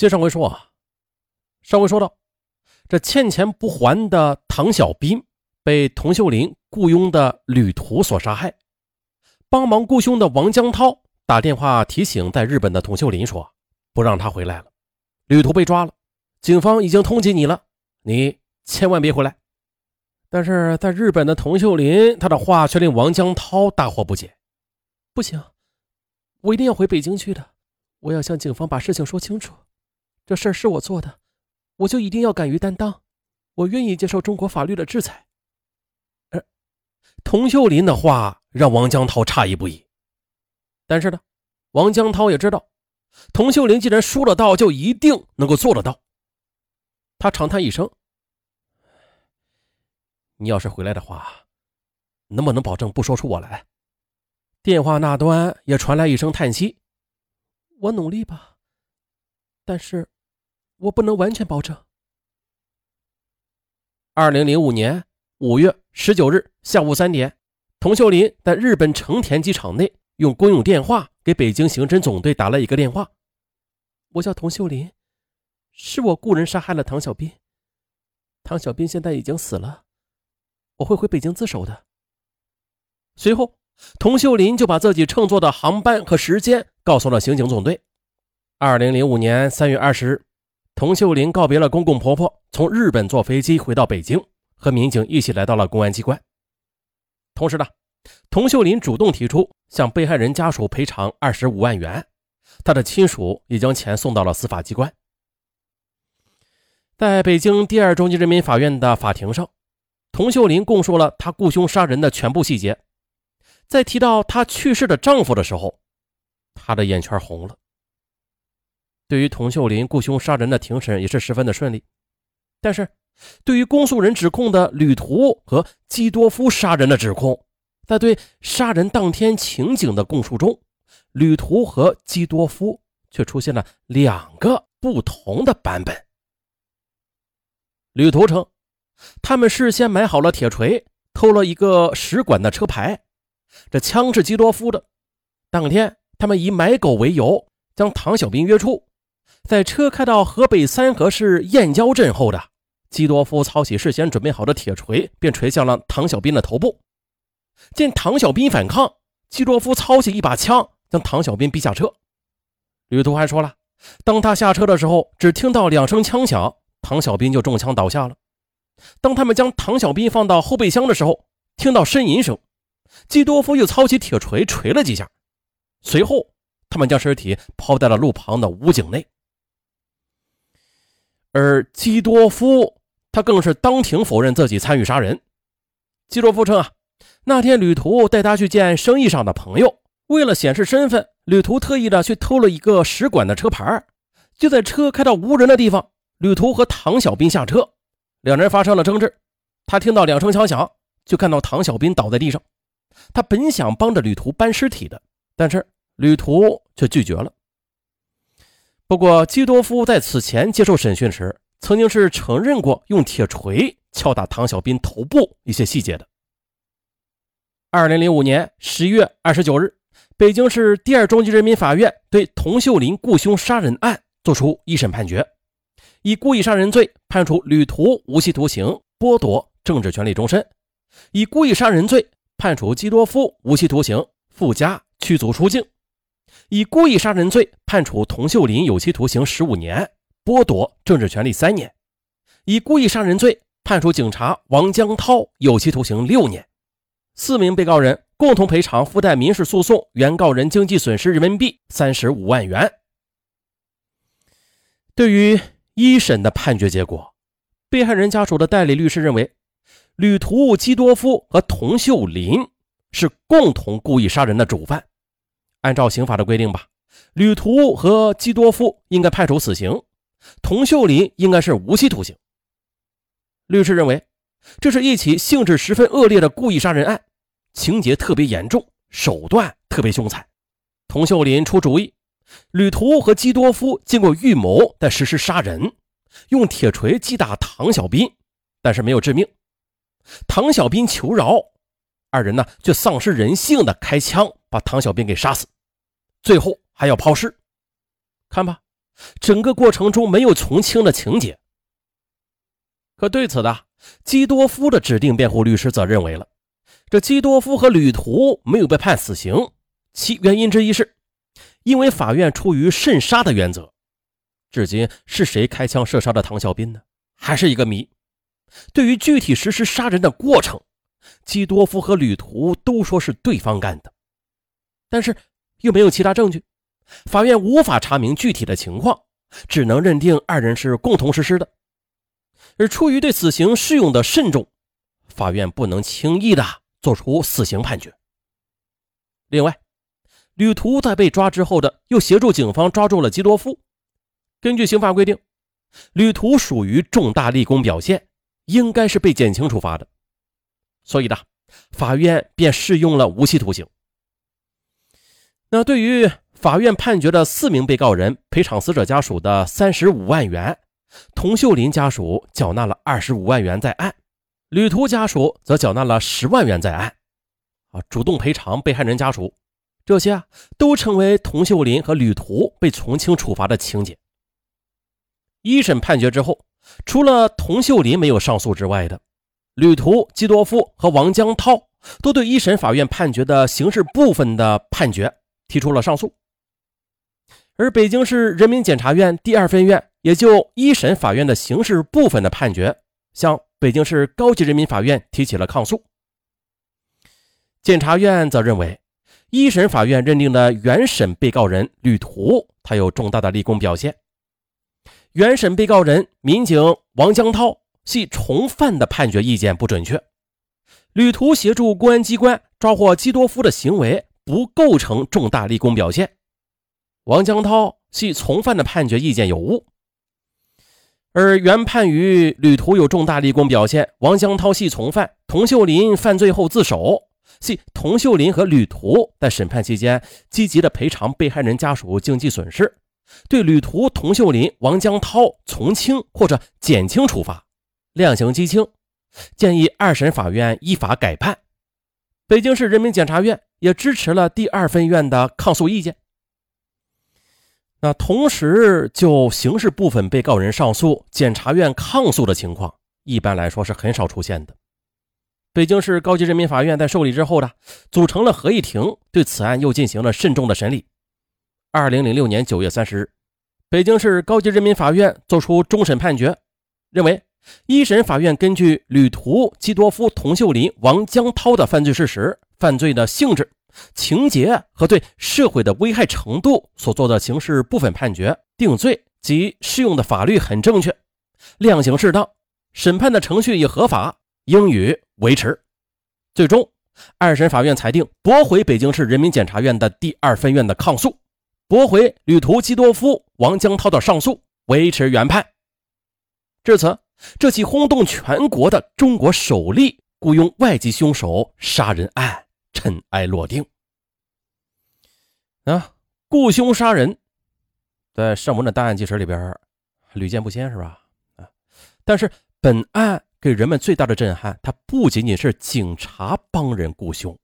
接上回说啊，上回说到，这欠钱不还的唐小斌被童秀林雇佣的旅途所杀害。帮忙雇凶的王江涛打电话提醒在日本的童秀林说，不让他回来了，旅途被抓了，警方已经通缉你了，你千万别回来。但是在日本的童秀林，他的话却令王江涛大惑不解。不行，我一定要回北京去的，我要向警方把事情说清楚。这事儿是我做的，我就一定要敢于担当，我愿意接受中国法律的制裁。而童秀林的话让王江涛诧异不已，但是呢，王江涛也知道，童秀林既然说得到，就一定能够做得到。他长叹一声：“你要是回来的话，能不能保证不说出我来？”电话那端也传来一声叹息：“我努力吧，但是。”我不能完全保证。二零零五年五月十九日下午三点，童秀林在日本成田机场内用公用电话给北京刑侦总队打了一个电话：“我叫童秀林，是我雇人杀害了唐小斌。唐小斌现在已经死了，我会回北京自首的。”随后，童秀林就把自己乘坐的航班和时间告诉了刑警总队。二零零五年三月二十日。佟秀林告别了公公婆婆，从日本坐飞机回到北京，和民警一起来到了公安机关。同时呢，佟秀林主动提出向被害人家属赔偿二十五万元，他的亲属也将钱送到了司法机关。在北京第二中级人民法院的法庭上，佟秀林供述了他雇凶杀人的全部细节。在提到她去世的丈夫的时候，她的眼圈红了。对于童秀林雇凶杀人的庭审也是十分的顺利，但是对于公诉人指控的旅途和基多夫杀人的指控，在对杀人当天情景的供述中，旅途和基多夫却出现了两个不同的版本。旅途称，他们事先买好了铁锤，偷了一个使馆的车牌，这枪是基多夫的。当天，他们以买狗为由，将唐小兵约出。在车开到河北三河市燕郊镇后的基多夫操起事先准备好的铁锤，便锤向了唐小斌的头部。见唐小斌反抗，基多夫操起一把枪，将唐小斌逼下车。旅途还说了，当他下车的时候，只听到两声枪响，唐小斌就中枪倒下了。当他们将唐小斌放到后备箱的时候，听到呻吟声，基多夫又操起铁锤锤了几下，随后他们将尸体抛在了路旁的武井内。而基多夫，他更是当庭否认自己参与杀人。基多夫称啊，那天旅途带他去见生意上的朋友，为了显示身份，旅途特意的去偷了一个使馆的车牌。就在车开到无人的地方，旅途和唐小兵下车，两人发生了争执。他听到两声枪响，就看到唐小兵倒在地上。他本想帮着旅途搬尸体的，但是旅途却拒绝了。不过，基多夫在此前接受审讯时，曾经是承认过用铁锤敲打唐小斌头部一些细节的。二零零五年十一月二十九日，北京市第二中级人民法院对童秀林雇凶杀人案作出一审判决，以故意杀人罪判处旅途无期徒刑，剥夺政治权利终身；以故意杀人罪判处基多夫无期徒刑，附加驱逐出境。以故意杀人罪判处童秀林有期徒刑十五年，剥夺政治权利三年；以故意杀人罪判处警察王江涛有期徒刑六年。四名被告人共同赔偿附带民事诉讼原告人经济损失人民币三十五万元。对于一审的判决结果，被害人家属的代理律师认为，旅途基多夫和童秀林是共同故意杀人的主犯。按照刑法的规定吧，旅途和基多夫应该判处死刑，童秀林应该是无期徒刑。律师认为，这是一起性质十分恶劣的故意杀人案，情节特别严重，手段特别凶残。童秀林出主意，旅途和基多夫经过预谋在实施杀人，用铁锤击打唐小斌，但是没有致命。唐小斌求饶。二人呢，却丧失人性的开枪，把唐小兵给杀死，最后还要抛尸。看吧，整个过程中没有从轻的情节。可对此的基多夫的指定辩护律师则认为了，这基多夫和旅途没有被判死刑，其原因之一是，因为法院出于慎杀的原则。至今是谁开枪射杀的唐小斌呢？还是一个谜。对于具体实施杀人的过程，基多夫和旅途都说是对方干的，但是又没有其他证据，法院无法查明具体的情况，只能认定二人是共同实施的。而出于对死刑适用的慎重，法院不能轻易的做出死刑判决。另外，旅途在被抓之后的又协助警方抓住了基多夫。根据刑法规定，旅途属于重大立功表现，应该是被减轻处罚的。所以呢，法院便适用了无期徒刑。那对于法院判决的四名被告人赔偿死者家属的三十五万元，童秀林家属缴纳了二十五万元在案，旅途家属则缴纳了十万元在案。啊，主动赔偿被害人家属，这些啊都成为童秀林和旅途被从轻处罚的情节。一审判决之后，除了童秀林没有上诉之外的，旅途、基多夫和王江涛都对一审法院判决的刑事部分的判决提出了上诉。而北京市人民检察院第二分院也就一审法院的刑事部分的判决，向北京市高级人民法院提起了抗诉。检察院则认为，一审法院认定的原审被告人吕途，他有重大的立功表现。原审被告人民警王江涛系从犯的判决意见不准确，旅途协助公安机关抓获基多夫的行为不构成重大立功表现，王江涛系从犯的判决意见有误，而原判于旅途有重大立功表现，王江涛系从犯，童秀林犯罪后自首，系童秀林和旅途在审判期间积极的赔偿被害人家属经济损失。对旅途、童秀林、王江涛从轻或者减轻处罚，量刑畸轻，建议二审法院依法改判。北京市人民检察院也支持了第二分院的抗诉意见。那同时就刑事部分被告人上诉，检察院抗诉的情况，一般来说是很少出现的。北京市高级人民法院在受理之后呢，组成了合议庭，对此案又进行了慎重的审理。二零零六年九月三十日，北京市高级人民法院作出终审判决，认为一审法院根据旅途、基多夫、童秀林、王江涛的犯罪事实、犯罪的性质、情节和对社会的危害程度所做的刑事部分判决，定罪及适用的法律很正确，量刑适当，审判的程序也合法，应予维持。最终，二审法院裁定驳回北京市人民检察院的第二分院的抗诉。驳回旅途基多夫、王江涛的上诉，维持原判。至此，这起轰动全国的中国首例雇佣外籍凶手杀人案尘埃落定。啊，雇凶杀人，在上文的档案纪实里边屡见不鲜，是吧？啊，但是本案给人们最大的震撼，它不仅仅是警察帮人雇凶。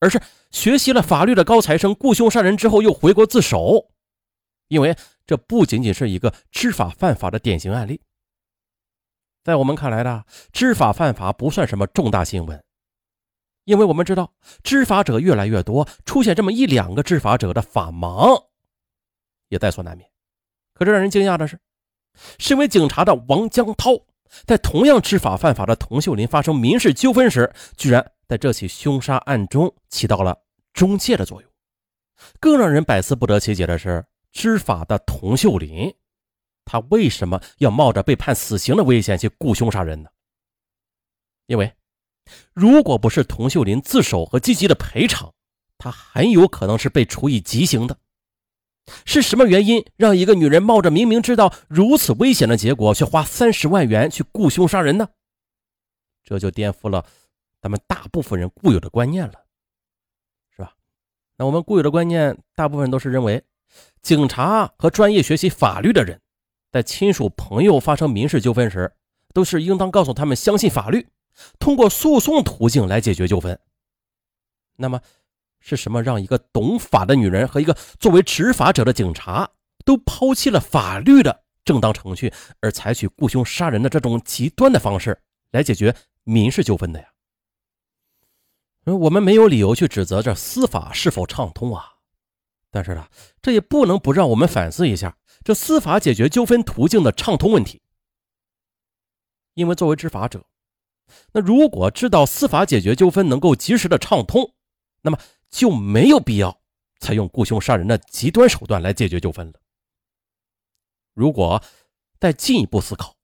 而是学习了法律的高材生雇凶杀人之后又回国自首，因为这不仅仅是一个知法犯法的典型案例。在我们看来的知法犯法不算什么重大新闻，因为我们知道知法者越来越多，出现这么一两个知法者的法盲也在所难免。可是让人惊讶的是，身为警察的王江涛，在同样知法犯法的童秀林发生民事纠纷时，居然。在这起凶杀案中起到了中介的作用。更让人百思不得其解的是，知法的童秀林，他为什么要冒着被判死刑的危险去雇凶杀人呢？因为，如果不是童秀林自首和积极的赔偿，他很有可能是被处以极刑的。是什么原因让一个女人冒着明明知道如此危险的结果，却花三十万元去雇凶杀人呢？这就颠覆了。咱们大部分人固有的观念了，是吧？那我们固有的观念，大部分都是认为，警察和专业学习法律的人，在亲属朋友发生民事纠纷时，都是应当告诉他们相信法律，通过诉讼途径来解决纠纷。那么，是什么让一个懂法的女人和一个作为执法者的警察，都抛弃了法律的正当程序，而采取雇凶杀人的这种极端的方式来解决民事纠纷的呀。我们没有理由去指责这司法是否畅通啊，但是呢，这也不能不让我们反思一下这司法解决纠纷途径的畅通问题。因为作为执法者，那如果知道司法解决纠纷能够及时的畅通，那么就没有必要采用雇凶杀人的极端手段来解决纠纷了。如果再进一步思考，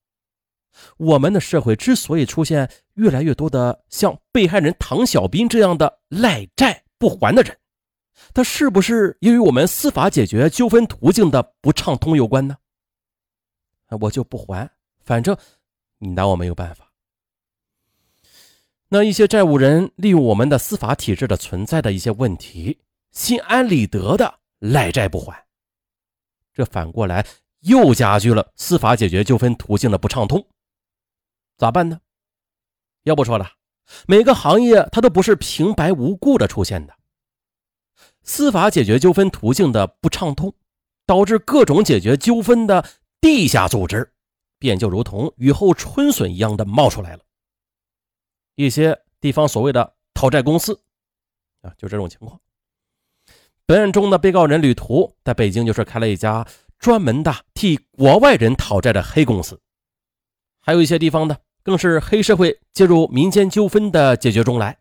我们的社会之所以出现越来越多的像被害人唐小斌这样的赖债不还的人，他是不是也与我们司法解决纠纷途径的不畅通有关呢？我就不还，反正你拿我没有办法。那一些债务人利用我们的司法体制的存在的一些问题，心安理得的赖债不还，这反过来又加剧了司法解决纠纷途径的不畅通。咋办呢？要不说了，每个行业它都不是平白无故的出现的。司法解决纠纷途径的不畅通，导致各种解决纠纷的地下组织，便就如同雨后春笋一样的冒出来了。一些地方所谓的讨债公司，啊，就这种情况。本案中的被告人吕途在北京就是开了一家专门的替国外人讨债的黑公司。还有一些地方呢，更是黑社会介入民间纠纷的解决中来，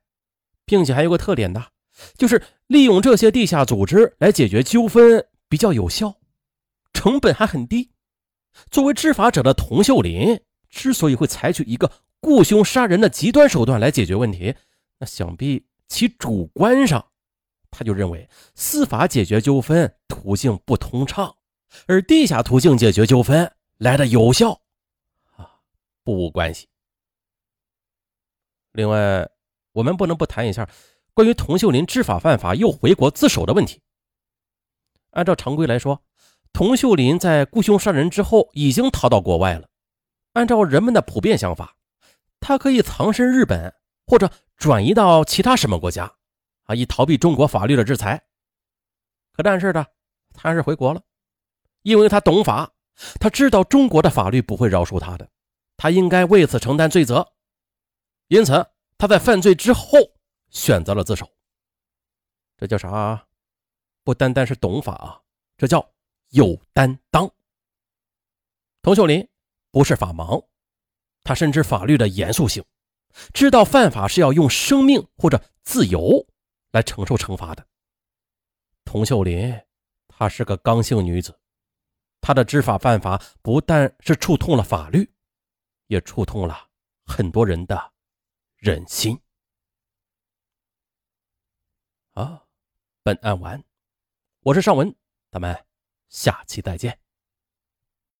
并且还有个特点的，就是利用这些地下组织来解决纠纷比较有效，成本还很低。作为执法者的童秀林之所以会采取一个雇凶杀人的极端手段来解决问题，那想必其主观上他就认为司法解决纠纷途径不通畅，而地下途径解决纠纷来的有效。啊不无关系。另外，我们不能不谈一下关于童秀林知法犯法又回国自首的问题。按照常规来说，童秀林在雇凶杀人之后已经逃到国外了。按照人们的普遍想法，他可以藏身日本或者转移到其他什么国家啊，以逃避中国法律的制裁。可但是呢，他还是回国了，因为他懂法，他知道中国的法律不会饶恕他的。他应该为此承担罪责，因此他在犯罪之后选择了自首。这叫啥？不单单是懂法啊，这叫有担当。童秀林不是法盲，他深知法律的严肃性，知道犯法是要用生命或者自由来承受惩罚的。童秀林她是个刚性女子，她的知法犯法不但是触痛了法律。也触痛了很多人的人心。啊，本案完，我是尚文，咱们下期再见。